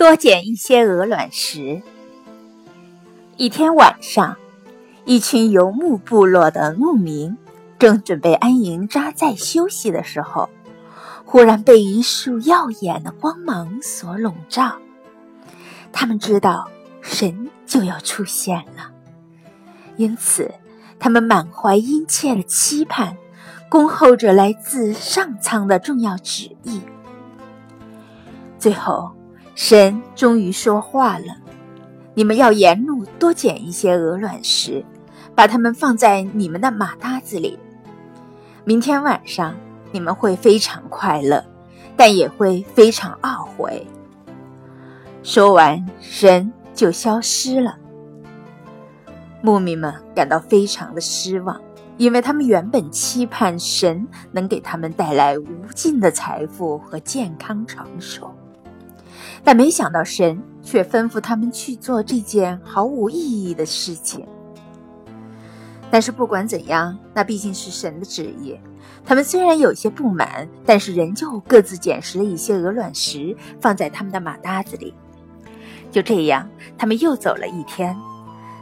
多捡一些鹅卵石。一天晚上，一群游牧部落的牧民正准备安营扎寨休息的时候，忽然被一束耀眼的光芒所笼罩。他们知道神就要出现了，因此他们满怀殷切的期盼，恭候着来自上苍的重要旨意。最后，神终于说话了：“你们要沿路多捡一些鹅卵石，把它们放在你们的马搭子里。明天晚上，你们会非常快乐，但也会非常懊悔。”说完，神就消失了。牧民们感到非常的失望。因为他们原本期盼神能给他们带来无尽的财富和健康长寿，但没想到神却吩咐他们去做这件毫无意义的事情。但是不管怎样，那毕竟是神的旨意。他们虽然有些不满，但是仍旧各自捡拾了一些鹅卵石，放在他们的马搭子里。就这样，他们又走了一天。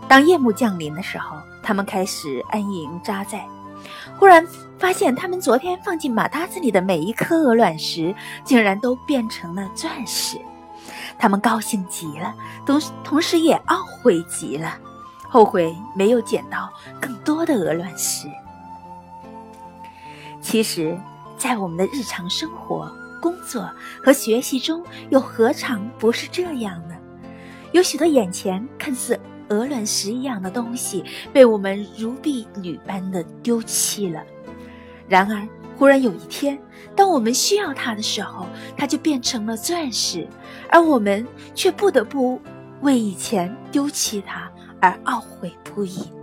当夜幕降临的时候，他们开始安营扎寨。忽然发现，他们昨天放进马搭子里的每一颗鹅卵石，竟然都变成了钻石。他们高兴极了，同同时也懊悔极了，后悔没有捡到更多的鹅卵石。其实，在我们的日常生活、工作和学习中，又何尝不是这样呢？有许多眼前看似……鹅卵石一样的东西被我们如婢女般的丢弃了。然而，忽然有一天，当我们需要它的时候，它就变成了钻石，而我们却不得不为以前丢弃它而懊悔不已。